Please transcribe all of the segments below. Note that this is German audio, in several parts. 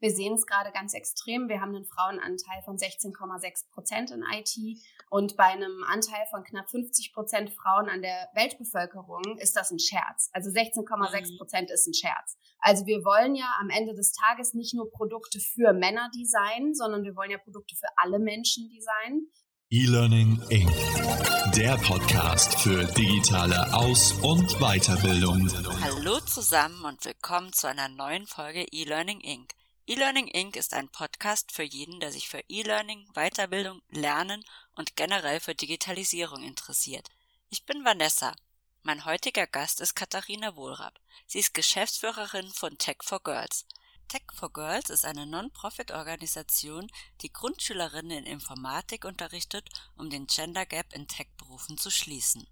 Wir sehen es gerade ganz extrem. Wir haben einen Frauenanteil von 16,6 Prozent in IT und bei einem Anteil von knapp 50 Prozent Frauen an der Weltbevölkerung ist das ein Scherz. Also 16,6 mhm. Prozent ist ein Scherz. Also wir wollen ja am Ende des Tages nicht nur Produkte für Männer designen, sondern wir wollen ja Produkte für alle Menschen designen. E-Learning Inc. Der Podcast für digitale Aus- und Weiterbildung. Hallo zusammen und willkommen zu einer neuen Folge E-Learning Inc. E-Learning Inc. ist ein Podcast für jeden, der sich für E-Learning, Weiterbildung, Lernen und generell für Digitalisierung interessiert. Ich bin Vanessa. Mein heutiger Gast ist Katharina Wohlrab. Sie ist Geschäftsführerin von Tech for Girls. Tech for Girls ist eine Non-Profit-Organisation, die Grundschülerinnen in Informatik unterrichtet, um den Gender Gap in Tech-Berufen zu schließen.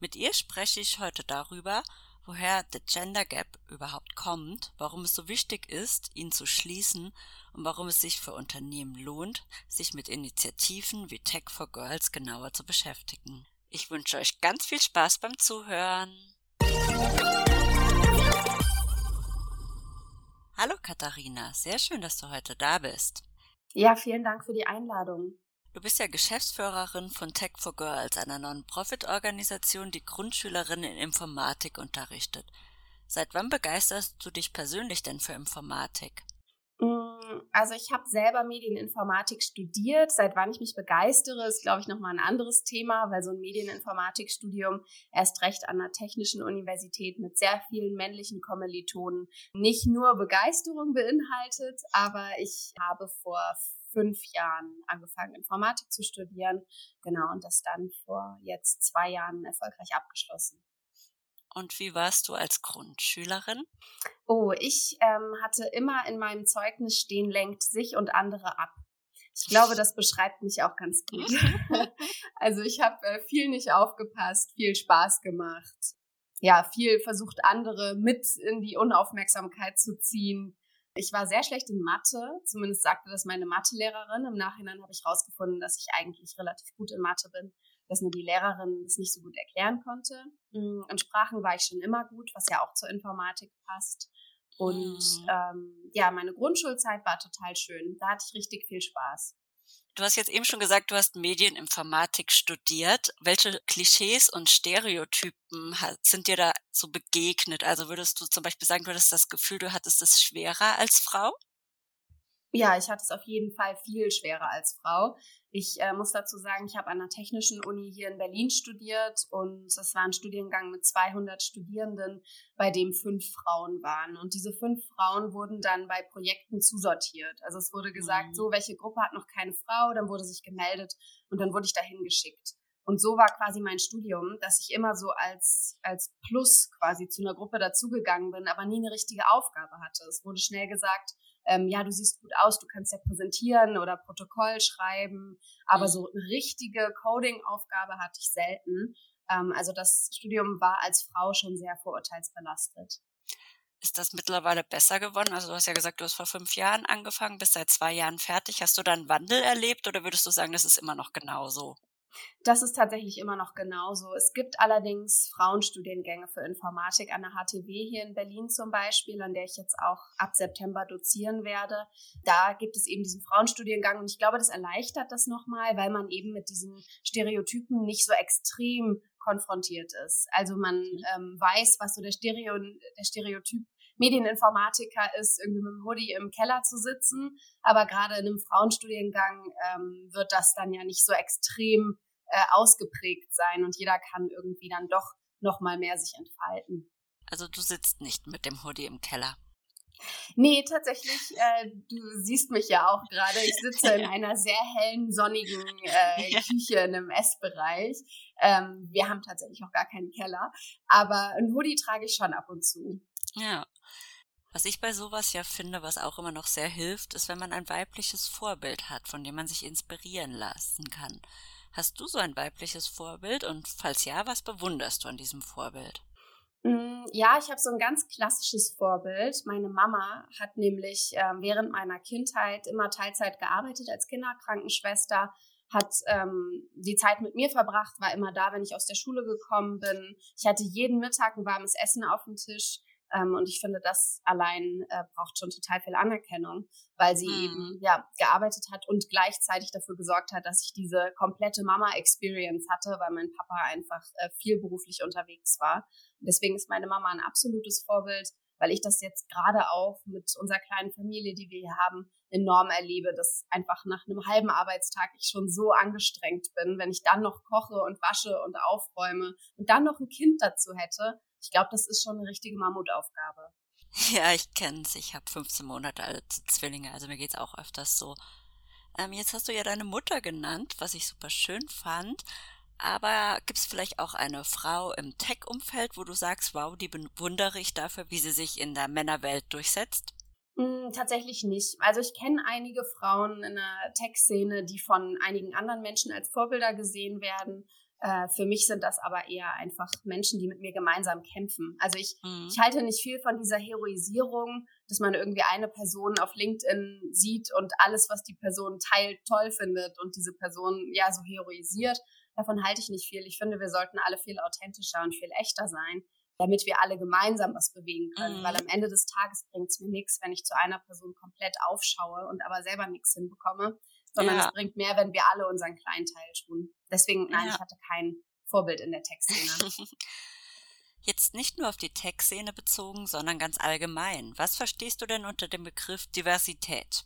Mit ihr spreche ich heute darüber, woher der Gender Gap überhaupt kommt, warum es so wichtig ist, ihn zu schließen und warum es sich für Unternehmen lohnt, sich mit Initiativen wie Tech for Girls genauer zu beschäftigen. Ich wünsche euch ganz viel Spaß beim Zuhören. Hallo Katharina, sehr schön, dass du heute da bist. Ja, vielen Dank für die Einladung. Du bist ja Geschäftsführerin von Tech for Girls, einer Non-Profit-Organisation, die Grundschülerinnen in Informatik unterrichtet. Seit wann begeisterst du dich persönlich denn für Informatik? Mm, also ich habe selber Medieninformatik studiert. Seit wann ich mich begeistere, ist, glaube ich, nochmal ein anderes Thema, weil so ein Medieninformatikstudium erst recht an einer technischen Universität mit sehr vielen männlichen Kommilitonen nicht nur Begeisterung beinhaltet, aber ich habe vor fünf Jahren angefangen, Informatik zu studieren. Genau, und das dann vor jetzt zwei Jahren erfolgreich abgeschlossen. Und wie warst du als Grundschülerin? Oh, ich ähm, hatte immer in meinem Zeugnis stehen, lenkt sich und andere ab. Ich glaube, das beschreibt mich auch ganz gut. also ich habe äh, viel nicht aufgepasst, viel Spaß gemacht. Ja, viel versucht, andere mit in die Unaufmerksamkeit zu ziehen. Ich war sehr schlecht in Mathe, zumindest sagte das meine Mathelehrerin. Im Nachhinein habe ich herausgefunden, dass ich eigentlich relativ gut in Mathe bin dass nur die Lehrerin das nicht so gut erklären konnte. Mm, in Sprachen war ich schon immer gut, was ja auch zur Informatik passt. Und mhm. ähm, ja, meine Grundschulzeit war total schön. Da hatte ich richtig viel Spaß. Du hast jetzt eben schon gesagt, du hast Medieninformatik studiert. Welche Klischees und Stereotypen sind dir da so begegnet? Also würdest du zum Beispiel sagen, du hattest das Gefühl, du hattest es schwerer als Frau? Ja, ich hatte es auf jeden Fall viel schwerer als Frau. Ich äh, muss dazu sagen, ich habe an der Technischen Uni hier in Berlin studiert und es war ein Studiengang mit 200 Studierenden, bei dem fünf Frauen waren. Und diese fünf Frauen wurden dann bei Projekten zusortiert. Also es wurde gesagt, mhm. so, welche Gruppe hat noch keine Frau? Dann wurde sich gemeldet und dann wurde ich dahin geschickt. Und so war quasi mein Studium, dass ich immer so als, als Plus quasi zu einer Gruppe dazugegangen bin, aber nie eine richtige Aufgabe hatte. Es wurde schnell gesagt, ähm, ja, du siehst gut aus, du kannst ja präsentieren oder Protokoll schreiben, aber mhm. so eine richtige Coding-Aufgabe hatte ich selten. Ähm, also das Studium war als Frau schon sehr vorurteilsbelastet. Ist das mittlerweile besser geworden? Also du hast ja gesagt, du hast vor fünf Jahren angefangen, bist seit zwei Jahren fertig. Hast du da einen Wandel erlebt oder würdest du sagen, das ist immer noch genauso? Das ist tatsächlich immer noch genauso. Es gibt allerdings Frauenstudiengänge für Informatik an der HTW hier in Berlin zum Beispiel, an der ich jetzt auch ab September dozieren werde. Da gibt es eben diesen Frauenstudiengang und ich glaube, das erleichtert das nochmal, weil man eben mit diesen Stereotypen nicht so extrem konfrontiert ist. Also man ähm, weiß, was so der, Stereo, der Stereotyp Medieninformatiker ist, irgendwie mit dem Hoodie im Keller zu sitzen. Aber gerade in einem Frauenstudiengang ähm, wird das dann ja nicht so extrem äh, ausgeprägt sein und jeder kann irgendwie dann doch noch mal mehr sich entfalten. Also du sitzt nicht mit dem Hoodie im Keller. Nee, tatsächlich, äh, du siehst mich ja auch gerade. Ich sitze in einer sehr hellen, sonnigen äh, Küche in einem Essbereich. Ähm, wir haben tatsächlich auch gar keinen Keller, aber ein Hoodie trage ich schon ab und zu. Ja. Was ich bei sowas ja finde, was auch immer noch sehr hilft, ist, wenn man ein weibliches Vorbild hat, von dem man sich inspirieren lassen kann. Hast du so ein weibliches Vorbild und falls ja, was bewunderst du an diesem Vorbild? Mm, ja, ich habe so ein ganz klassisches Vorbild. Meine Mama hat nämlich äh, während meiner Kindheit immer Teilzeit gearbeitet als Kinderkrankenschwester, hat ähm, die Zeit mit mir verbracht, war immer da, wenn ich aus der Schule gekommen bin. Ich hatte jeden Mittag ein warmes Essen auf dem Tisch. Ähm, und ich finde, das allein äh, braucht schon total viel Anerkennung, weil sie mhm. eben ja gearbeitet hat und gleichzeitig dafür gesorgt hat, dass ich diese komplette Mama-Experience hatte, weil mein Papa einfach äh, viel beruflich unterwegs war. Und deswegen ist meine Mama ein absolutes Vorbild, weil ich das jetzt gerade auch mit unserer kleinen Familie, die wir hier haben, enorm erlebe, dass einfach nach einem halben Arbeitstag ich schon so angestrengt bin, wenn ich dann noch koche und wasche und aufräume und dann noch ein Kind dazu hätte. Ich glaube, das ist schon eine richtige Mammutaufgabe. Ja, ich kenne es. Ich habe 15 Monate alte Zwillinge, also mir geht's auch öfters so. Ähm, jetzt hast du ja deine Mutter genannt, was ich super schön fand. Aber gibt es vielleicht auch eine Frau im Tech-Umfeld, wo du sagst, wow, die bewundere ich dafür, wie sie sich in der Männerwelt durchsetzt? Mm, tatsächlich nicht. Also ich kenne einige Frauen in der Tech-Szene, die von einigen anderen Menschen als Vorbilder gesehen werden. Äh, für mich sind das aber eher einfach Menschen, die mit mir gemeinsam kämpfen. Also ich, mhm. ich halte nicht viel von dieser Heroisierung, dass man irgendwie eine Person auf LinkedIn sieht und alles, was die Person teilt, toll findet und diese Person ja so heroisiert. Davon halte ich nicht viel. Ich finde, wir sollten alle viel authentischer und viel echter sein, damit wir alle gemeinsam was bewegen können. Mhm. Weil am Ende des Tages bringt es mir nichts, wenn ich zu einer Person komplett aufschaue und aber selber nichts hinbekomme, sondern ja. es bringt mehr, wenn wir alle unseren kleinen Teil tun. Deswegen, nein, ja. ich hatte kein Vorbild in der Tech-Szene. Jetzt nicht nur auf die Tech-Szene bezogen, sondern ganz allgemein. Was verstehst du denn unter dem Begriff Diversität?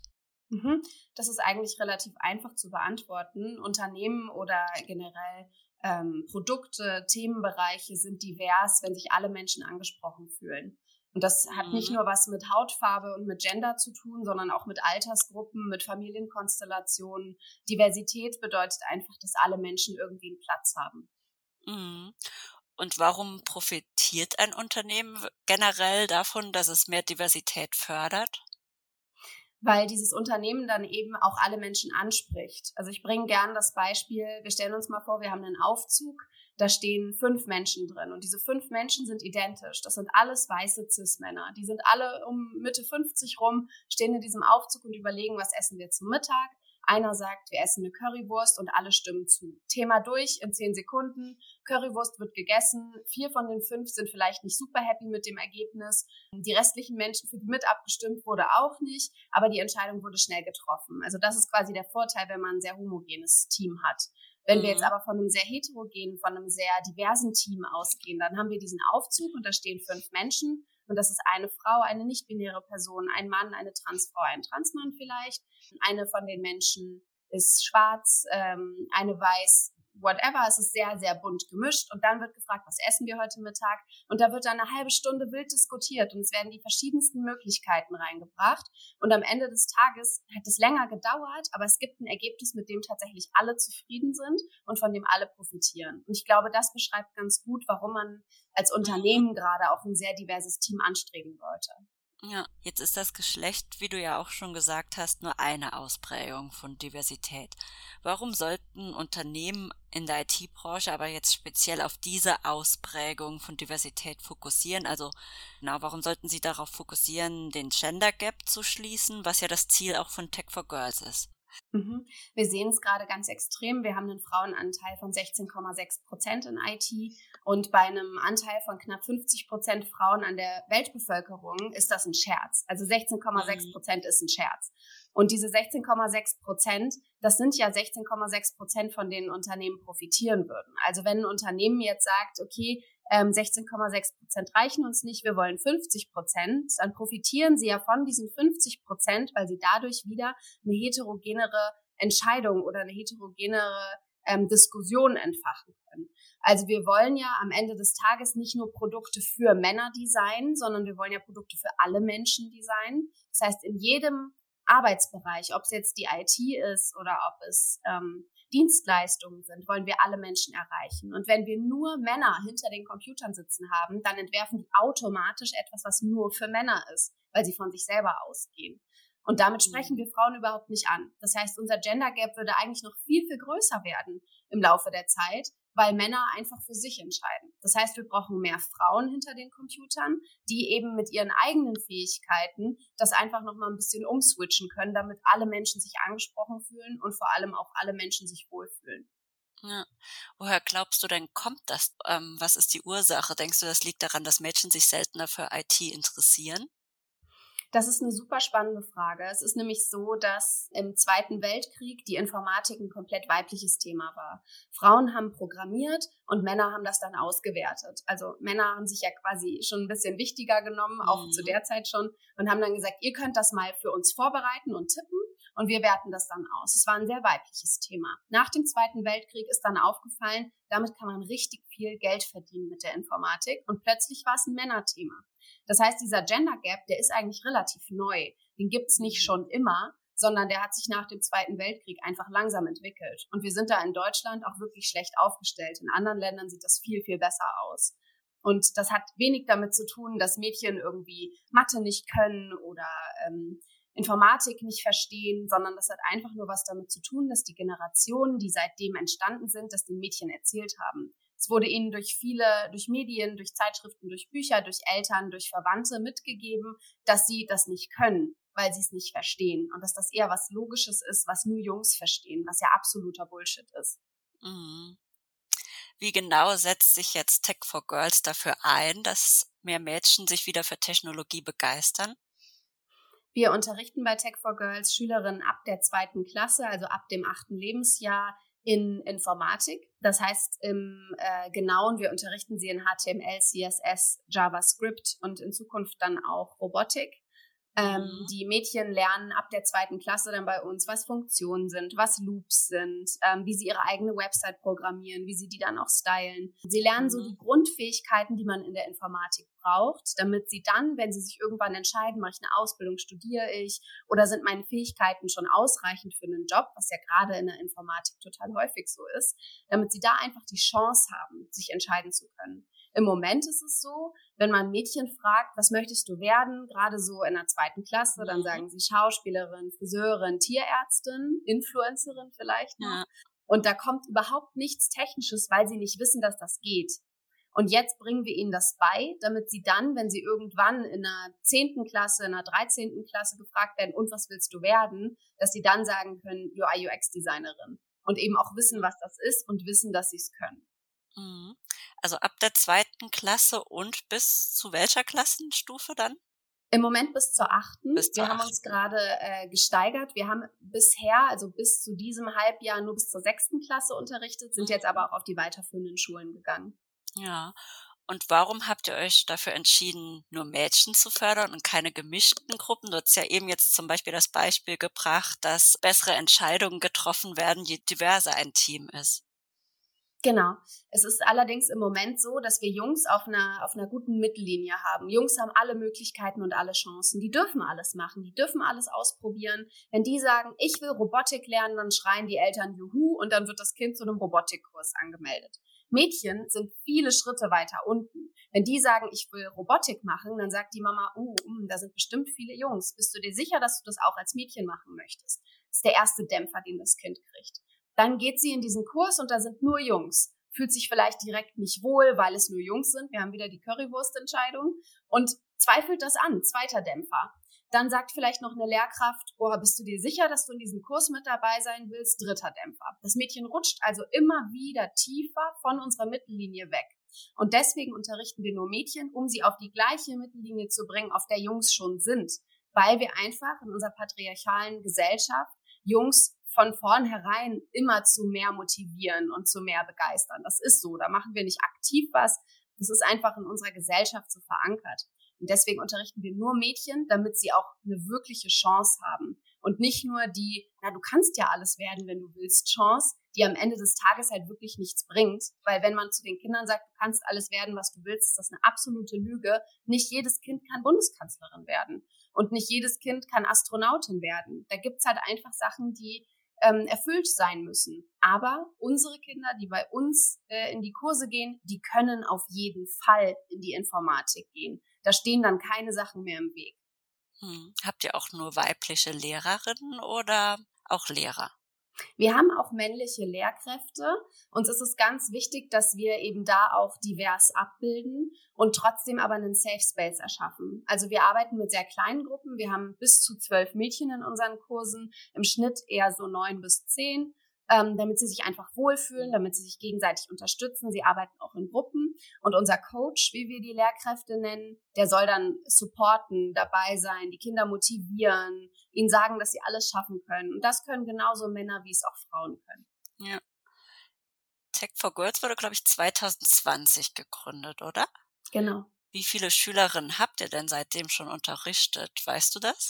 Mhm. Das ist eigentlich relativ einfach zu beantworten. Unternehmen oder generell ähm, Produkte, Themenbereiche sind divers, wenn sich alle Menschen angesprochen fühlen. Und das hat mhm. nicht nur was mit Hautfarbe und mit Gender zu tun, sondern auch mit Altersgruppen, mit Familienkonstellationen. Diversität bedeutet einfach, dass alle Menschen irgendwie einen Platz haben. Mhm. Und warum profitiert ein Unternehmen generell davon, dass es mehr Diversität fördert? Weil dieses Unternehmen dann eben auch alle Menschen anspricht. Also ich bringe gern das Beispiel, wir stellen uns mal vor, wir haben einen Aufzug, da stehen fünf Menschen drin und diese fünf Menschen sind identisch. Das sind alles weiße Cis-Männer. Die sind alle um Mitte 50 rum, stehen in diesem Aufzug und überlegen, was essen wir zum Mittag. Einer sagt, wir essen eine Currywurst und alle stimmen zu. Thema durch in zehn Sekunden. Currywurst wird gegessen. Vier von den fünf sind vielleicht nicht super happy mit dem Ergebnis. Die restlichen Menschen, für die mit abgestimmt wurde, auch nicht. Aber die Entscheidung wurde schnell getroffen. Also das ist quasi der Vorteil, wenn man ein sehr homogenes Team hat. Wenn wir jetzt mhm. aber von einem sehr heterogenen, von einem sehr diversen Team ausgehen, dann haben wir diesen Aufzug und da stehen fünf Menschen und das ist eine Frau, eine nicht-binäre Person, ein Mann, eine Transfrau, ein Transmann vielleicht. Eine von den Menschen ist schwarz, ähm, eine weiß, whatever. Es ist sehr, sehr bunt gemischt. Und dann wird gefragt, was essen wir heute Mittag? Und da wird dann eine halbe Stunde wild diskutiert und es werden die verschiedensten Möglichkeiten reingebracht. Und am Ende des Tages hat es länger gedauert, aber es gibt ein Ergebnis, mit dem tatsächlich alle zufrieden sind und von dem alle profitieren. Und ich glaube, das beschreibt ganz gut, warum man als Unternehmen gerade auch ein sehr diverses Team anstreben sollte. Ja, jetzt ist das Geschlecht, wie du ja auch schon gesagt hast, nur eine Ausprägung von Diversität. Warum sollten Unternehmen in der IT-Branche aber jetzt speziell auf diese Ausprägung von Diversität fokussieren? Also, genau, warum sollten sie darauf fokussieren, den Gender Gap zu schließen, was ja das Ziel auch von Tech for Girls ist? Mhm. Wir sehen es gerade ganz extrem. Wir haben einen Frauenanteil von 16,6 Prozent in IT und bei einem Anteil von knapp 50 Prozent Frauen an der Weltbevölkerung ist das ein Scherz. Also 16,6 mhm. Prozent ist ein Scherz. Und diese 16,6 Prozent, das sind ja 16,6 Prozent, von denen Unternehmen profitieren würden. Also wenn ein Unternehmen jetzt sagt, okay, 16,6 ähm, Prozent reichen uns nicht, wir wollen 50 Prozent, dann profitieren sie ja von diesen 50 Prozent, weil sie dadurch wieder eine heterogenere Entscheidung oder eine heterogenere ähm, Diskussion entfachen können. Also wir wollen ja am Ende des Tages nicht nur Produkte für Männer designen, sondern wir wollen ja Produkte für alle Menschen designen. Das heißt, in jedem Arbeitsbereich, ob es jetzt die IT ist oder ob es ähm, Dienstleistungen sind, wollen wir alle Menschen erreichen. Und wenn wir nur Männer hinter den Computern sitzen haben, dann entwerfen die automatisch etwas, was nur für Männer ist, weil sie von sich selber ausgehen. Und damit sprechen wir Frauen überhaupt nicht an. Das heißt, unser Gender Gap würde eigentlich noch viel, viel größer werden im Laufe der Zeit, weil Männer einfach für sich entscheiden. Das heißt, wir brauchen mehr Frauen hinter den Computern, die eben mit ihren eigenen Fähigkeiten das einfach noch mal ein bisschen umswitchen können, damit alle Menschen sich angesprochen fühlen und vor allem auch alle Menschen sich wohlfühlen. Ja. Woher glaubst du denn, kommt das? Ähm, was ist die Ursache? Denkst du, das liegt daran, dass Mädchen sich seltener für IT interessieren? Das ist eine super spannende Frage. Es ist nämlich so, dass im Zweiten Weltkrieg die Informatik ein komplett weibliches Thema war. Frauen haben programmiert und Männer haben das dann ausgewertet. Also Männer haben sich ja quasi schon ein bisschen wichtiger genommen, auch mhm. zu der Zeit schon, und haben dann gesagt, ihr könnt das mal für uns vorbereiten und tippen und wir werten das dann aus. Es war ein sehr weibliches Thema. Nach dem Zweiten Weltkrieg ist dann aufgefallen, damit kann man richtig viel Geld verdienen mit der Informatik und plötzlich war es ein Männerthema. Das heißt, dieser Gender Gap, der ist eigentlich relativ neu. Den gibt's nicht mhm. schon immer, sondern der hat sich nach dem Zweiten Weltkrieg einfach langsam entwickelt. Und wir sind da in Deutschland auch wirklich schlecht aufgestellt. In anderen Ländern sieht das viel, viel besser aus. Und das hat wenig damit zu tun, dass Mädchen irgendwie Mathe nicht können oder ähm, Informatik nicht verstehen, sondern das hat einfach nur was damit zu tun, dass die Generationen, die seitdem entstanden sind, das den Mädchen erzählt haben. Es wurde ihnen durch viele, durch Medien, durch Zeitschriften, durch Bücher, durch Eltern, durch Verwandte mitgegeben, dass sie das nicht können, weil sie es nicht verstehen. Und dass das eher was Logisches ist, was nur Jungs verstehen, was ja absoluter Bullshit ist. Mhm. Wie genau setzt sich jetzt Tech for Girls dafür ein, dass mehr Mädchen sich wieder für Technologie begeistern? Wir unterrichten bei Tech for Girls Schülerinnen ab der zweiten Klasse, also ab dem achten Lebensjahr, in Informatik. Das heißt im äh, Genauen, wir unterrichten sie in HTML, CSS, JavaScript und in Zukunft dann auch Robotik. Ähm, mhm. Die Mädchen lernen ab der zweiten Klasse dann bei uns, was Funktionen sind, was Loops sind, ähm, wie sie ihre eigene Website programmieren, wie sie die dann auch stylen. Sie lernen mhm. so die Grundfähigkeiten, die man in der Informatik braucht, damit sie dann, wenn sie sich irgendwann entscheiden, mache ich eine Ausbildung, studiere ich oder sind meine Fähigkeiten schon ausreichend für einen Job, was ja gerade in der Informatik total häufig so ist, damit sie da einfach die Chance haben, sich entscheiden zu können. Im Moment ist es so, wenn man Mädchen fragt, was möchtest du werden, gerade so in der zweiten Klasse, dann mhm. sagen sie Schauspielerin, Friseurin, Tierärztin, Influencerin vielleicht noch. Ja. Und da kommt überhaupt nichts Technisches, weil sie nicht wissen, dass das geht. Und jetzt bringen wir ihnen das bei, damit sie dann, wenn sie irgendwann in einer zehnten Klasse, in einer dreizehnten Klasse gefragt werden, und was willst du werden, dass sie dann sagen können, UI UX Designerin. Und eben auch wissen, was das ist und wissen, dass sie es können. Mhm. Also ab der zweiten Klasse und bis zu welcher Klassenstufe dann? Im Moment bis zur achten. Bis zur wir haben uns gerade äh, gesteigert. Wir haben bisher, also bis zu diesem Halbjahr, nur bis zur sechsten Klasse unterrichtet, sind mhm. jetzt aber auch auf die weiterführenden Schulen gegangen. Ja. Und warum habt ihr euch dafür entschieden, nur Mädchen zu fördern und keine gemischten Gruppen? Du hast ja eben jetzt zum Beispiel das Beispiel gebracht, dass bessere Entscheidungen getroffen werden, je diverser ein Team ist. Genau. Es ist allerdings im Moment so, dass wir Jungs auf einer, auf einer guten Mittellinie haben. Jungs haben alle Möglichkeiten und alle Chancen. Die dürfen alles machen. Die dürfen alles ausprobieren. Wenn die sagen, ich will Robotik lernen, dann schreien die Eltern Juhu und dann wird das Kind zu einem Robotikkurs angemeldet. Mädchen sind viele Schritte weiter unten. Wenn die sagen, ich will Robotik machen, dann sagt die Mama, uh, um, da sind bestimmt viele Jungs. Bist du dir sicher, dass du das auch als Mädchen machen möchtest? Das ist der erste Dämpfer, den das Kind kriegt. Dann geht sie in diesen Kurs und da sind nur Jungs. Fühlt sich vielleicht direkt nicht wohl, weil es nur Jungs sind. Wir haben wieder die Currywurstentscheidung und zweifelt das an. Zweiter Dämpfer. Dann sagt vielleicht noch eine Lehrkraft, oh, bist du dir sicher, dass du in diesem Kurs mit dabei sein willst? Dritter Dämpfer. Das Mädchen rutscht also immer wieder tiefer von unserer Mittellinie weg. Und deswegen unterrichten wir nur Mädchen, um sie auf die gleiche Mittellinie zu bringen, auf der Jungs schon sind. Weil wir einfach in unserer patriarchalen Gesellschaft Jungs von vornherein immer zu mehr motivieren und zu mehr begeistern. Das ist so. Da machen wir nicht aktiv was. Das ist einfach in unserer Gesellschaft so verankert. Und deswegen unterrichten wir nur Mädchen, damit sie auch eine wirkliche Chance haben. Und nicht nur die, na, du kannst ja alles werden, wenn du willst, Chance, die am Ende des Tages halt wirklich nichts bringt. Weil wenn man zu den Kindern sagt, du kannst alles werden, was du willst, ist das eine absolute Lüge. Nicht jedes Kind kann Bundeskanzlerin werden. Und nicht jedes Kind kann Astronautin werden. Da gibt's halt einfach Sachen, die ähm, erfüllt sein müssen. Aber unsere Kinder, die bei uns äh, in die Kurse gehen, die können auf jeden Fall in die Informatik gehen. Da stehen dann keine Sachen mehr im Weg. Hm. Habt ihr auch nur weibliche Lehrerinnen oder auch Lehrer? Wir haben auch männliche Lehrkräfte. Uns ist es ganz wichtig, dass wir eben da auch divers abbilden und trotzdem aber einen Safe Space erschaffen. Also wir arbeiten mit sehr kleinen Gruppen. Wir haben bis zu zwölf Mädchen in unseren Kursen, im Schnitt eher so neun bis zehn. Ähm, damit sie sich einfach wohlfühlen, damit sie sich gegenseitig unterstützen. Sie arbeiten auch in Gruppen. Und unser Coach, wie wir die Lehrkräfte nennen, der soll dann supporten, dabei sein, die Kinder motivieren, ihnen sagen, dass sie alles schaffen können. Und das können genauso Männer, wie es auch Frauen können. Ja. Tech for Girls wurde, glaube ich, 2020 gegründet, oder? Genau. Wie viele Schülerinnen habt ihr denn seitdem schon unterrichtet? Weißt du das?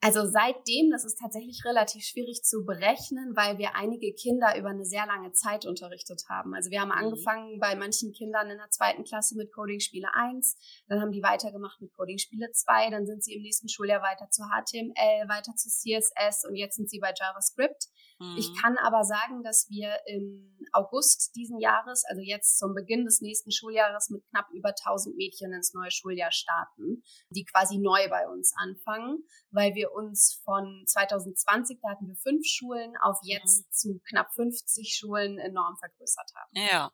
Also seitdem, das ist tatsächlich relativ schwierig zu berechnen, weil wir einige Kinder über eine sehr lange Zeit unterrichtet haben. Also wir haben mhm. angefangen bei manchen Kindern in der zweiten Klasse mit Coding Spiele 1, dann haben die weitergemacht mit Coding Spiele 2, dann sind sie im nächsten Schuljahr weiter zu HTML, weiter zu CSS und jetzt sind sie bei JavaScript. Mhm. Ich kann aber sagen, dass wir im August diesen Jahres, also jetzt zum Beginn des nächsten Schuljahres, mit knapp über 1000 Mädchen ins neue Schuljahr starten, die quasi neu bei uns anfangen, weil wir uns von 2020, da hatten wir fünf Schulen, auf jetzt mhm. zu knapp 50 Schulen enorm vergrößert haben. Ja.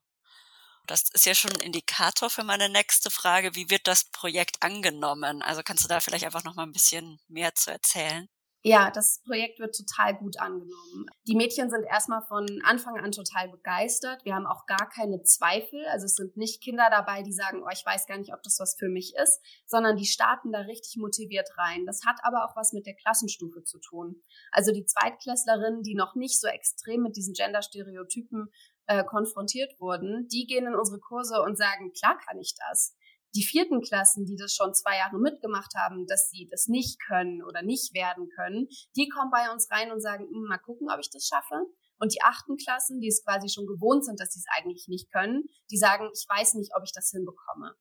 Das ist ja schon ein Indikator für meine nächste Frage. Wie wird das Projekt angenommen? Also kannst du da vielleicht einfach noch mal ein bisschen mehr zu erzählen? Ja, das Projekt wird total gut angenommen. Die Mädchen sind erstmal von Anfang an total begeistert. Wir haben auch gar keine Zweifel. Also es sind nicht Kinder dabei, die sagen, oh, ich weiß gar nicht, ob das was für mich ist, sondern die starten da richtig motiviert rein. Das hat aber auch was mit der Klassenstufe zu tun. Also die Zweitklässlerinnen, die noch nicht so extrem mit diesen Genderstereotypen äh, konfrontiert wurden, die gehen in unsere Kurse und sagen, klar kann ich das die vierten Klassen, die das schon zwei Jahre mitgemacht haben, dass sie das nicht können oder nicht werden können, die kommen bei uns rein und sagen, hm, mal gucken, ob ich das schaffe. Und die achten Klassen, die es quasi schon gewohnt sind, dass sie es eigentlich nicht können, die sagen, ich weiß nicht, ob ich das hinbekomme.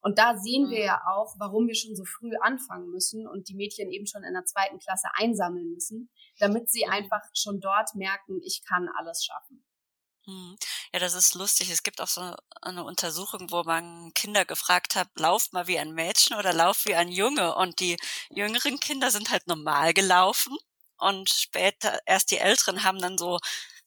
Und da sehen wir mhm. ja auch, warum wir schon so früh anfangen müssen und die Mädchen eben schon in der zweiten Klasse einsammeln müssen, damit sie einfach schon dort merken, ich kann alles schaffen. Mhm. Ja, das ist lustig. Es gibt auch so eine Untersuchung, wo man Kinder gefragt hat, lauft mal wie ein Mädchen oder lauft wie ein Junge. Und die jüngeren Kinder sind halt normal gelaufen und später erst die Älteren haben dann so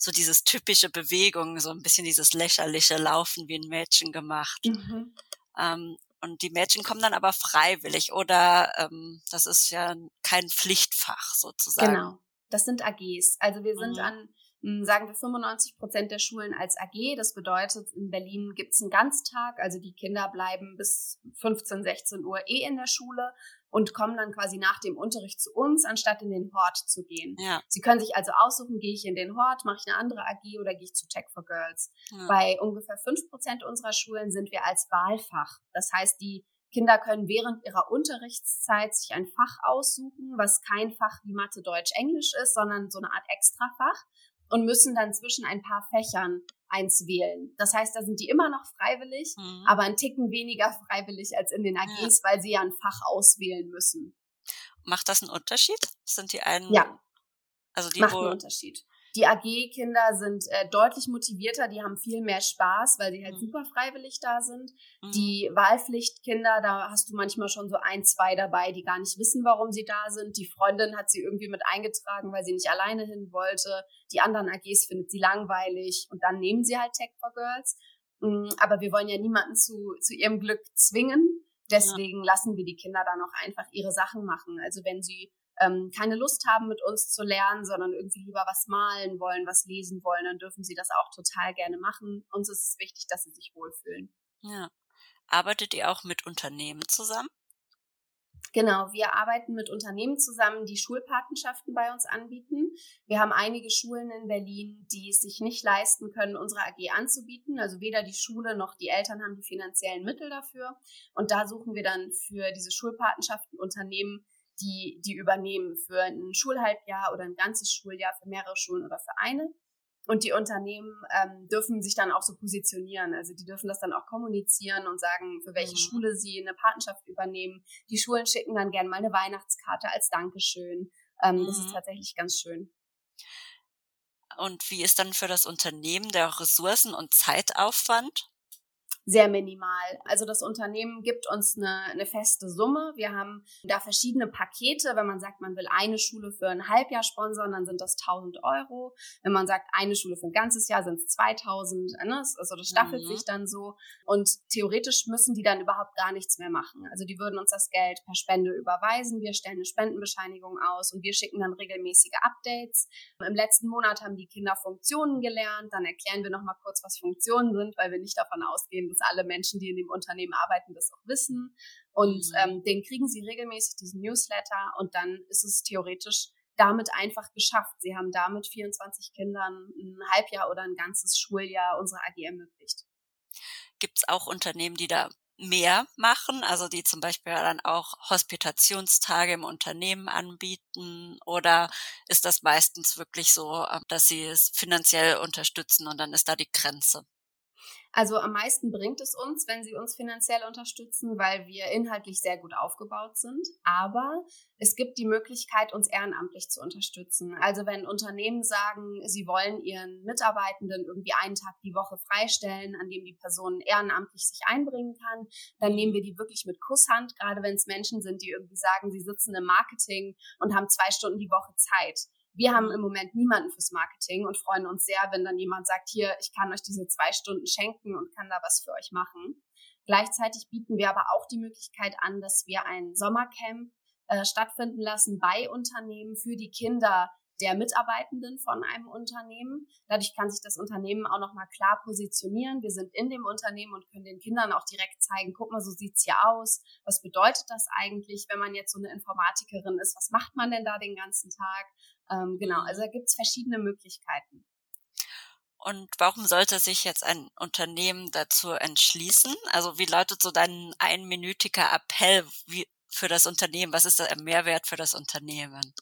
so dieses typische Bewegung, so ein bisschen dieses lächerliche Laufen wie ein Mädchen gemacht. Mhm. Ähm, und die Mädchen kommen dann aber freiwillig oder ähm, das ist ja kein Pflichtfach sozusagen. Genau, das sind AGs. Also wir sind mhm. an sagen wir 95 Prozent der Schulen als AG. Das bedeutet, in Berlin gibt es einen Ganztag, also die Kinder bleiben bis 15, 16 Uhr eh in der Schule und kommen dann quasi nach dem Unterricht zu uns, anstatt in den Hort zu gehen. Ja. Sie können sich also aussuchen, gehe ich in den Hort, mache ich eine andere AG oder gehe ich zu Tech for Girls. Ja. Bei ungefähr 5 Prozent unserer Schulen sind wir als Wahlfach. Das heißt, die Kinder können während ihrer Unterrichtszeit sich ein Fach aussuchen, was kein Fach wie Mathe, Deutsch, Englisch ist, sondern so eine Art Extrafach und müssen dann zwischen ein paar Fächern eins wählen. Das heißt, da sind die immer noch freiwillig, mhm. aber ein Ticken weniger freiwillig als in den AGs, ja. weil sie ja ein Fach auswählen müssen. Macht das einen Unterschied? Sind die einen? Ja. Also die Macht einen Unterschied. Die AG-Kinder sind äh, deutlich motivierter, die haben viel mehr Spaß, weil sie halt mhm. super freiwillig da sind. Mhm. Die Wahlpflichtkinder, da hast du manchmal schon so ein, zwei dabei, die gar nicht wissen, warum sie da sind. Die Freundin hat sie irgendwie mit eingetragen, weil sie nicht alleine hin wollte. Die anderen AGs findet sie langweilig und dann nehmen sie halt Tech for Girls. Mhm, aber wir wollen ja niemanden zu, zu ihrem Glück zwingen. Deswegen ja. lassen wir die Kinder dann auch einfach ihre Sachen machen. Also wenn sie ähm, keine Lust haben, mit uns zu lernen, sondern irgendwie lieber was malen wollen, was lesen wollen, dann dürfen sie das auch total gerne machen. Uns ist es wichtig, dass sie sich wohlfühlen. Ja. Arbeitet ihr auch mit Unternehmen zusammen? Genau, wir arbeiten mit Unternehmen zusammen, die Schulpatenschaften bei uns anbieten. Wir haben einige Schulen in Berlin, die es sich nicht leisten können, unsere AG anzubieten. Also weder die Schule noch die Eltern haben die finanziellen Mittel dafür. Und da suchen wir dann für diese Schulpatenschaften Unternehmen, die, die übernehmen für ein Schulhalbjahr oder ein ganzes Schuljahr für mehrere Schulen oder für eine. Und die Unternehmen ähm, dürfen sich dann auch so positionieren. Also die dürfen das dann auch kommunizieren und sagen, für welche mhm. Schule sie eine Patenschaft übernehmen. Die Schulen schicken dann gerne mal eine Weihnachtskarte als Dankeschön. Ähm, mhm. Das ist mhm. tatsächlich ganz schön. Und wie ist dann für das Unternehmen der Ressourcen- und Zeitaufwand? Sehr minimal. Also das Unternehmen gibt uns eine, eine feste Summe. Wir haben da verschiedene Pakete. Wenn man sagt, man will eine Schule für ein Halbjahr sponsern, dann sind das 1000 Euro. Wenn man sagt, eine Schule für ein ganzes Jahr, sind es 2000. Ne? Also das staffelt mhm. sich dann so. Und theoretisch müssen die dann überhaupt gar nichts mehr machen. Also die würden uns das Geld per Spende überweisen. Wir stellen eine Spendenbescheinigung aus und wir schicken dann regelmäßige Updates. Im letzten Monat haben die Kinder Funktionen gelernt. Dann erklären wir nochmal kurz, was Funktionen sind, weil wir nicht davon ausgehen, dass alle Menschen, die in dem Unternehmen arbeiten, das auch wissen. Und mhm. ähm, den kriegen sie regelmäßig, diesen Newsletter. Und dann ist es theoretisch damit einfach geschafft. Sie haben damit 24 Kindern ein Halbjahr oder ein ganzes Schuljahr unsere AG ermöglicht. Gibt es auch Unternehmen, die da mehr machen, also die zum Beispiel dann auch Hospitationstage im Unternehmen anbieten oder ist das meistens wirklich so, ähm, dass sie es finanziell unterstützen und dann ist da die Grenze? Also am meisten bringt es uns, wenn sie uns finanziell unterstützen, weil wir inhaltlich sehr gut aufgebaut sind. Aber es gibt die Möglichkeit, uns ehrenamtlich zu unterstützen. Also wenn Unternehmen sagen, sie wollen ihren Mitarbeitenden irgendwie einen Tag die Woche freistellen, an dem die Person ehrenamtlich sich einbringen kann, dann nehmen wir die wirklich mit Kusshand, gerade wenn es Menschen sind, die irgendwie sagen, sie sitzen im Marketing und haben zwei Stunden die Woche Zeit wir haben im Moment niemanden fürs Marketing und freuen uns sehr, wenn dann jemand sagt, hier, ich kann euch diese zwei Stunden schenken und kann da was für euch machen. Gleichzeitig bieten wir aber auch die Möglichkeit an, dass wir ein Sommercamp äh, stattfinden lassen bei Unternehmen für die Kinder der Mitarbeitenden von einem Unternehmen. Dadurch kann sich das Unternehmen auch nochmal klar positionieren. Wir sind in dem Unternehmen und können den Kindern auch direkt zeigen, guck mal, so sieht's hier aus. Was bedeutet das eigentlich, wenn man jetzt so eine Informatikerin ist? Was macht man denn da den ganzen Tag? Ähm, genau, also da gibt's verschiedene Möglichkeiten. Und warum sollte sich jetzt ein Unternehmen dazu entschließen? Also wie lautet so dein einminütiger Appell wie, für das Unternehmen? Was ist der Mehrwert für das Unternehmen?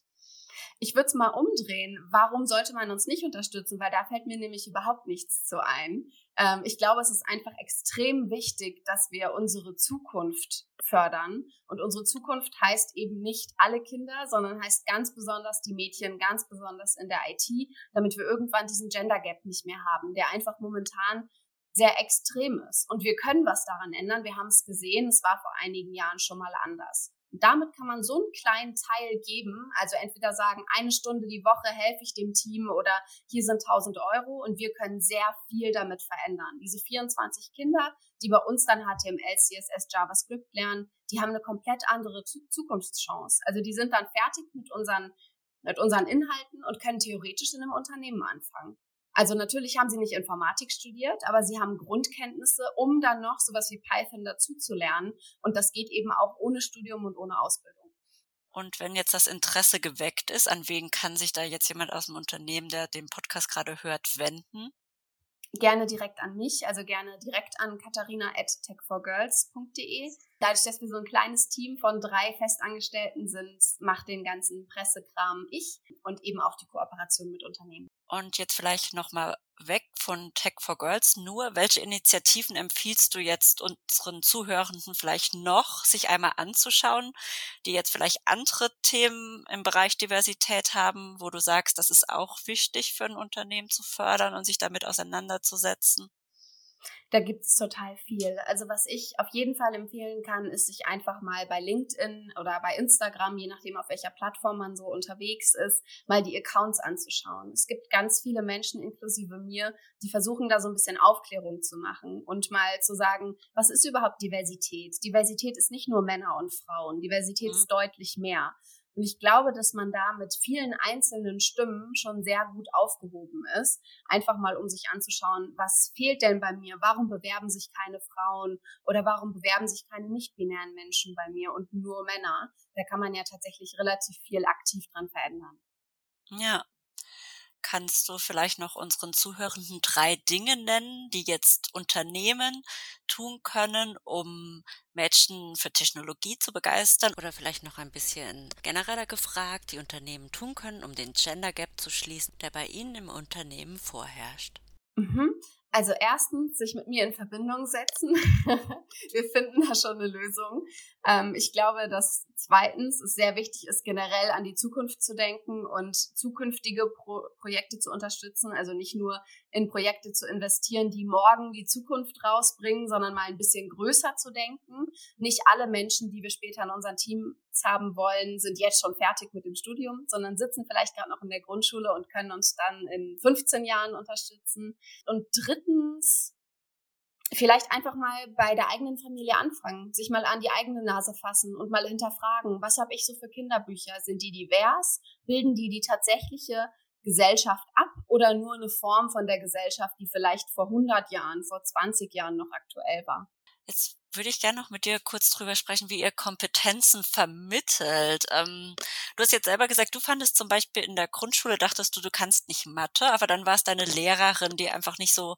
Ich würde es mal umdrehen. Warum sollte man uns nicht unterstützen? Weil da fällt mir nämlich überhaupt nichts zu ein. Ähm, ich glaube, es ist einfach extrem wichtig, dass wir unsere Zukunft fördern. Und unsere Zukunft heißt eben nicht alle Kinder, sondern heißt ganz besonders die Mädchen, ganz besonders in der IT, damit wir irgendwann diesen Gender Gap nicht mehr haben, der einfach momentan sehr extrem ist. Und wir können was daran ändern. Wir haben es gesehen, es war vor einigen Jahren schon mal anders. Und damit kann man so einen kleinen Teil geben, also entweder sagen, eine Stunde die Woche helfe ich dem Team oder hier sind 1000 Euro und wir können sehr viel damit verändern. Diese 24 Kinder, die bei uns dann HTML, CSS, JavaScript lernen, die haben eine komplett andere Zukunftschance. Also die sind dann fertig mit unseren, mit unseren Inhalten und können theoretisch in einem Unternehmen anfangen. Also natürlich haben sie nicht Informatik studiert, aber sie haben Grundkenntnisse, um dann noch sowas wie Python dazu zu lernen. Und das geht eben auch ohne Studium und ohne Ausbildung. Und wenn jetzt das Interesse geweckt ist, an wen kann sich da jetzt jemand aus dem Unternehmen, der den Podcast gerade hört, wenden? Gerne direkt an mich, also gerne direkt an katharina at techforgirls.de. Dadurch, dass wir so ein kleines Team von drei Festangestellten sind, macht den ganzen Pressekram ich und eben auch die Kooperation mit Unternehmen. Und jetzt vielleicht nochmal weg von Tech for Girls nur. Welche Initiativen empfiehlst du jetzt unseren Zuhörenden vielleicht noch, sich einmal anzuschauen, die jetzt vielleicht andere Themen im Bereich Diversität haben, wo du sagst, das ist auch wichtig für ein Unternehmen zu fördern und sich damit auseinanderzusetzen? Da gibt es total viel. Also was ich auf jeden Fall empfehlen kann, ist sich einfach mal bei LinkedIn oder bei Instagram, je nachdem auf welcher Plattform man so unterwegs ist, mal die Accounts anzuschauen. Es gibt ganz viele Menschen, inklusive mir, die versuchen da so ein bisschen Aufklärung zu machen und mal zu sagen, was ist überhaupt Diversität? Diversität ist nicht nur Männer und Frauen. Diversität mhm. ist deutlich mehr. Und ich glaube, dass man da mit vielen einzelnen Stimmen schon sehr gut aufgehoben ist. Einfach mal, um sich anzuschauen, was fehlt denn bei mir? Warum bewerben sich keine Frauen? Oder warum bewerben sich keine nicht-binären Menschen bei mir und nur Männer? Da kann man ja tatsächlich relativ viel aktiv dran verändern. Ja, kannst du vielleicht noch unseren Zuhörenden drei Dinge nennen, die jetzt Unternehmen tun können, um Menschen für Technologie zu begeistern? Oder vielleicht noch ein bisschen genereller gefragt, die Unternehmen tun können, um den Gender Gap zu schließen, der bei ihnen im Unternehmen vorherrscht? Mhm. Also erstens sich mit mir in Verbindung setzen. Wir finden da schon eine Lösung. Ähm, ich glaube, dass zweitens es sehr wichtig ist, generell an die Zukunft zu denken und zukünftige Pro Projekte zu unterstützen. Also nicht nur in Projekte zu investieren, die morgen die Zukunft rausbringen, sondern mal ein bisschen größer zu denken. Nicht alle Menschen, die wir später in unseren Teams haben wollen, sind jetzt schon fertig mit dem Studium, sondern sitzen vielleicht gerade noch in der Grundschule und können uns dann in 15 Jahren unterstützen. Und drittens vielleicht einfach mal bei der eigenen Familie anfangen, sich mal an die eigene Nase fassen und mal hinterfragen, was habe ich so für Kinderbücher? Sind die divers? Bilden die die tatsächliche Gesellschaft ab oder nur eine Form von der Gesellschaft, die vielleicht vor 100 Jahren, vor 20 Jahren noch aktuell war? Jetzt würde ich gerne noch mit dir kurz drüber sprechen, wie ihr Kompetenzen vermittelt. Ähm, du hast jetzt selber gesagt, du fandest zum Beispiel in der Grundschule, dachtest du, du kannst nicht Mathe, aber dann war es deine Lehrerin, die einfach nicht so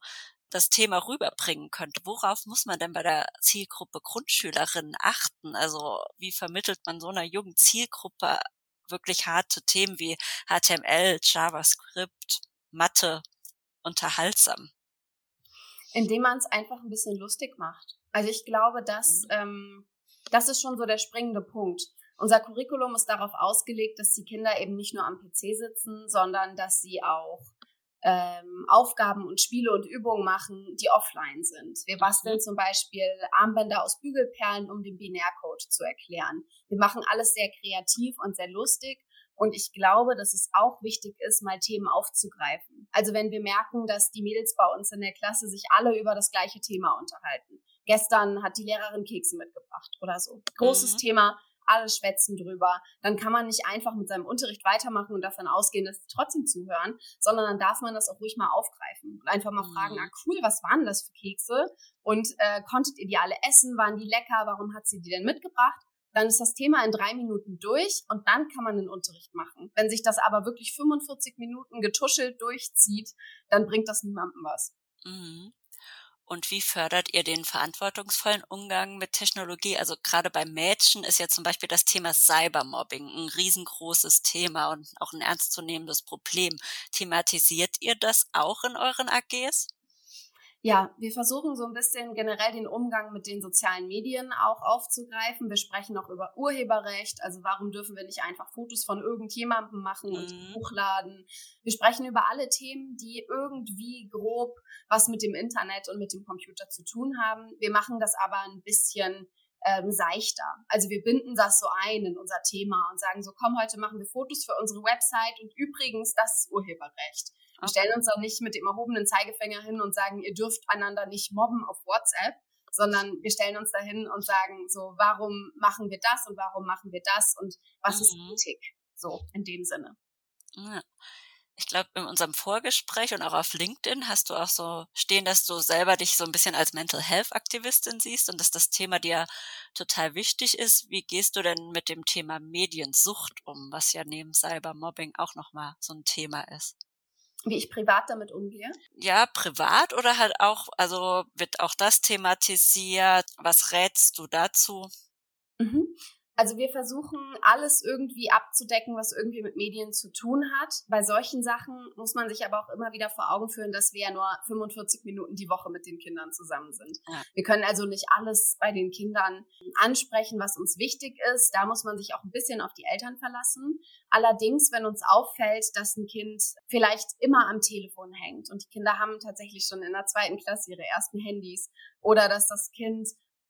das Thema rüberbringen könnte. Worauf muss man denn bei der Zielgruppe Grundschülerinnen achten? Also wie vermittelt man so einer jungen Zielgruppe wirklich harte Themen wie HTML, JavaScript, Mathe unterhaltsam? Indem man es einfach ein bisschen lustig macht. Also ich glaube, dass mhm. ähm, das ist schon so der springende Punkt. Unser Curriculum ist darauf ausgelegt, dass die Kinder eben nicht nur am PC sitzen, sondern dass sie auch ähm, Aufgaben und Spiele und Übungen machen, die offline sind. Wir mhm. basteln zum Beispiel Armbänder aus Bügelperlen, um den Binärcode zu erklären. Wir machen alles sehr kreativ und sehr lustig. Und ich glaube, dass es auch wichtig ist, mal Themen aufzugreifen. Also wenn wir merken, dass die Mädels bei uns in der Klasse sich alle über das gleiche Thema unterhalten. Gestern hat die Lehrerin Kekse mitgebracht oder so. Großes mhm. Thema, alle schwätzen drüber. Dann kann man nicht einfach mit seinem Unterricht weitermachen und davon ausgehen, dass sie trotzdem zuhören, sondern dann darf man das auch ruhig mal aufgreifen und einfach mal mhm. fragen, ah cool, was waren das für Kekse? Und äh, konntet ihr die alle essen? Waren die lecker? Warum hat sie die denn mitgebracht? Dann ist das Thema in drei Minuten durch und dann kann man den Unterricht machen. Wenn sich das aber wirklich 45 Minuten getuschelt durchzieht, dann bringt das niemandem was. Mhm. Und wie fördert ihr den verantwortungsvollen Umgang mit Technologie? Also gerade bei Mädchen ist ja zum Beispiel das Thema Cybermobbing ein riesengroßes Thema und auch ein ernstzunehmendes Problem. Thematisiert ihr das auch in euren AGs? Ja, wir versuchen so ein bisschen generell den Umgang mit den sozialen Medien auch aufzugreifen. Wir sprechen auch über Urheberrecht, also warum dürfen wir nicht einfach Fotos von irgendjemandem machen und mhm. hochladen. Wir sprechen über alle Themen, die irgendwie grob was mit dem Internet und mit dem Computer zu tun haben. Wir machen das aber ein bisschen ähm, seichter. Also wir binden das so ein in unser Thema und sagen so, komm, heute machen wir Fotos für unsere Website und übrigens, das ist Urheberrecht. Wir stellen uns auch nicht mit dem erhobenen Zeigefinger hin und sagen, ihr dürft einander nicht mobben auf WhatsApp, sondern wir stellen uns dahin und sagen so, warum machen wir das und warum machen wir das und was mhm. ist Ethik? So, in dem Sinne. Ja. Ich glaube, in unserem Vorgespräch und auch auf LinkedIn hast du auch so stehen, dass du selber dich so ein bisschen als Mental Health Aktivistin siehst und dass das Thema dir total wichtig ist. Wie gehst du denn mit dem Thema Mediensucht um, was ja neben Cybermobbing auch nochmal so ein Thema ist? Wie ich privat damit umgehe? Ja, privat oder halt auch, also wird auch das thematisiert? Was rätst du dazu? Also wir versuchen alles irgendwie abzudecken, was irgendwie mit Medien zu tun hat. Bei solchen Sachen muss man sich aber auch immer wieder vor Augen führen, dass wir ja nur 45 Minuten die Woche mit den Kindern zusammen sind. Ja. Wir können also nicht alles bei den Kindern ansprechen, was uns wichtig ist. Da muss man sich auch ein bisschen auf die Eltern verlassen. Allerdings, wenn uns auffällt, dass ein Kind vielleicht immer am Telefon hängt und die Kinder haben tatsächlich schon in der zweiten Klasse ihre ersten Handys oder dass das Kind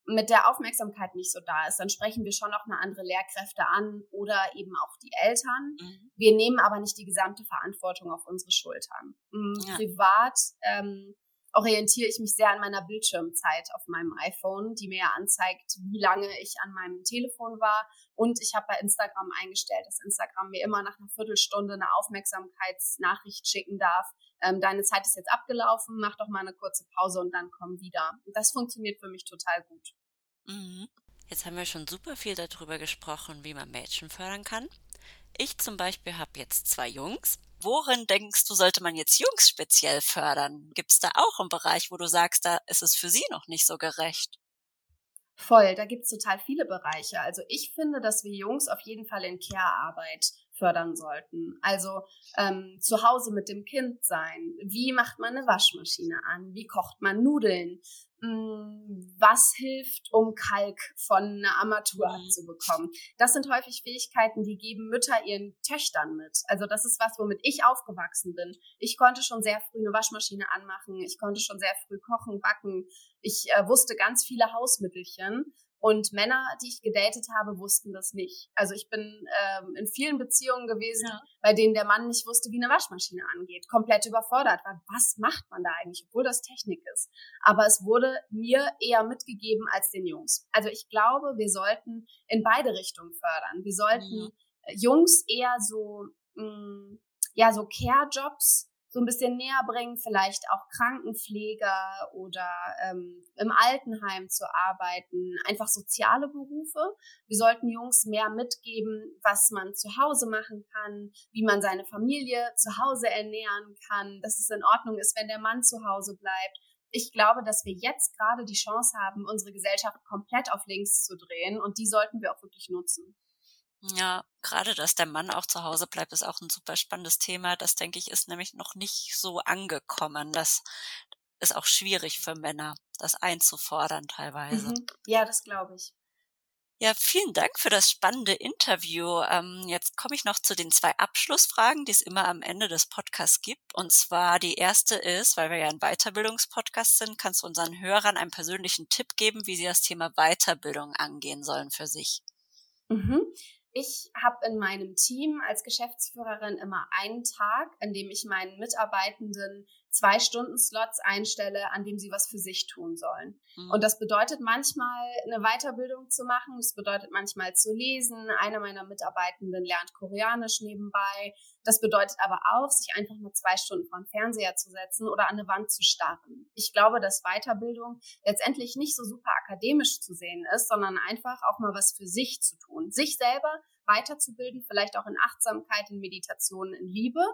mit der Aufmerksamkeit nicht so da ist, dann sprechen wir schon noch mal andere Lehrkräfte an oder eben auch die Eltern. Mhm. Wir nehmen aber nicht die gesamte Verantwortung auf unsere Schultern. Mhm, ja. Privat ähm, orientiere ich mich sehr an meiner Bildschirmzeit auf meinem iPhone, die mir ja anzeigt, wie lange ich an meinem Telefon war. Und ich habe bei Instagram eingestellt, dass Instagram mir immer nach einer Viertelstunde eine Aufmerksamkeitsnachricht schicken darf. Ähm, deine Zeit ist jetzt abgelaufen, mach doch mal eine kurze Pause und dann komm wieder. Und das funktioniert für mich total gut. Mhm. Jetzt haben wir schon super viel darüber gesprochen, wie man Mädchen fördern kann. Ich zum Beispiel habe jetzt zwei Jungs. Worin denkst du, sollte man jetzt Jungs speziell fördern? Gibt es da auch einen Bereich, wo du sagst, da ist es für sie noch nicht so gerecht? Voll, da gibt's total viele Bereiche. Also ich finde, dass wir Jungs auf jeden Fall in Care-Arbeit fördern sollten. Also ähm, zu Hause mit dem Kind sein. Wie macht man eine Waschmaschine an? Wie kocht man Nudeln? Hm, was hilft, um Kalk von einer Armatur mhm. abzubekommen? Das sind häufig Fähigkeiten, die geben Mütter ihren Töchtern mit. Also das ist was, womit ich aufgewachsen bin. Ich konnte schon sehr früh eine Waschmaschine anmachen. Ich konnte schon sehr früh kochen, backen. Ich äh, wusste ganz viele Hausmittelchen und Männer, die ich gedatet habe, wussten das nicht. Also ich bin ähm, in vielen Beziehungen gewesen, ja. bei denen der Mann nicht wusste, wie eine Waschmaschine angeht, komplett überfordert war. Was macht man da eigentlich, obwohl das Technik ist? Aber es wurde mir eher mitgegeben als den Jungs. Also ich glaube, wir sollten in beide Richtungen fördern. Wir sollten mhm. Jungs eher so, mh, mm, ja, so Care-Jobs so ein bisschen näher bringen, vielleicht auch Krankenpfleger oder ähm, im Altenheim zu arbeiten, einfach soziale Berufe. Wir sollten Jungs mehr mitgeben, was man zu Hause machen kann, wie man seine Familie zu Hause ernähren kann, dass es in Ordnung ist, wenn der Mann zu Hause bleibt. Ich glaube, dass wir jetzt gerade die Chance haben, unsere Gesellschaft komplett auf links zu drehen und die sollten wir auch wirklich nutzen. Ja, gerade dass der Mann auch zu Hause bleibt, ist auch ein super spannendes Thema. Das, denke ich, ist nämlich noch nicht so angekommen. Das ist auch schwierig für Männer, das einzufordern teilweise. Mhm. Ja, das glaube ich. Ja, vielen Dank für das spannende Interview. Ähm, jetzt komme ich noch zu den zwei Abschlussfragen, die es immer am Ende des Podcasts gibt. Und zwar die erste ist, weil wir ja ein Weiterbildungspodcast sind, kannst du unseren Hörern einen persönlichen Tipp geben, wie sie das Thema Weiterbildung angehen sollen für sich? Mhm. Ich habe in meinem Team als Geschäftsführerin immer einen Tag, an dem ich meinen Mitarbeitenden zwei Stunden Slots einstelle, an dem sie was für sich tun sollen. Mhm. Und das bedeutet manchmal eine Weiterbildung zu machen, das bedeutet manchmal zu lesen. Eine meiner Mitarbeitenden lernt Koreanisch nebenbei. Das bedeutet aber auch, sich einfach mal zwei Stunden vor den Fernseher zu setzen oder an eine Wand zu starren. Ich glaube, dass Weiterbildung letztendlich nicht so super akademisch zu sehen ist, sondern einfach auch mal was für sich zu tun. Sich selber weiterzubilden, vielleicht auch in Achtsamkeit, in Meditation, in Liebe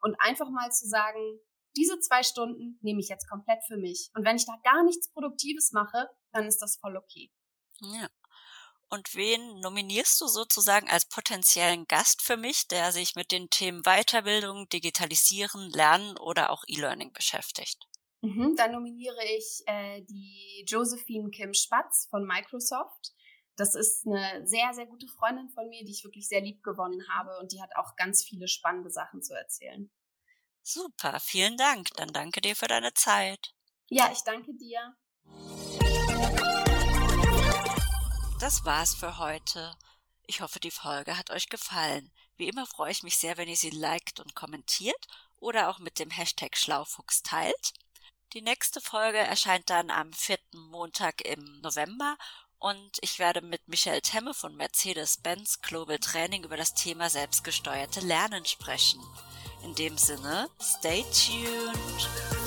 und einfach mal zu sagen, diese zwei Stunden nehme ich jetzt komplett für mich. Und wenn ich da gar nichts Produktives mache, dann ist das voll okay. Ja. Und wen nominierst du sozusagen als potenziellen Gast für mich, der sich mit den Themen Weiterbildung, Digitalisieren, Lernen oder auch E-Learning beschäftigt? Mhm, dann nominiere ich äh, die Josephine Kim Spatz von Microsoft. Das ist eine sehr, sehr gute Freundin von mir, die ich wirklich sehr lieb gewonnen habe und die hat auch ganz viele spannende Sachen zu erzählen. Super, vielen Dank. Dann danke dir für deine Zeit. Ja, ich danke dir. Das war's für heute. Ich hoffe, die Folge hat euch gefallen. Wie immer freue ich mich sehr, wenn ihr sie liked und kommentiert oder auch mit dem Hashtag Schlaufuchs teilt. Die nächste Folge erscheint dann am vierten Montag im November und ich werde mit Michael Temme von Mercedes-Benz Global Training über das Thema selbstgesteuerte Lernen sprechen. In dem Sinne, stay tuned.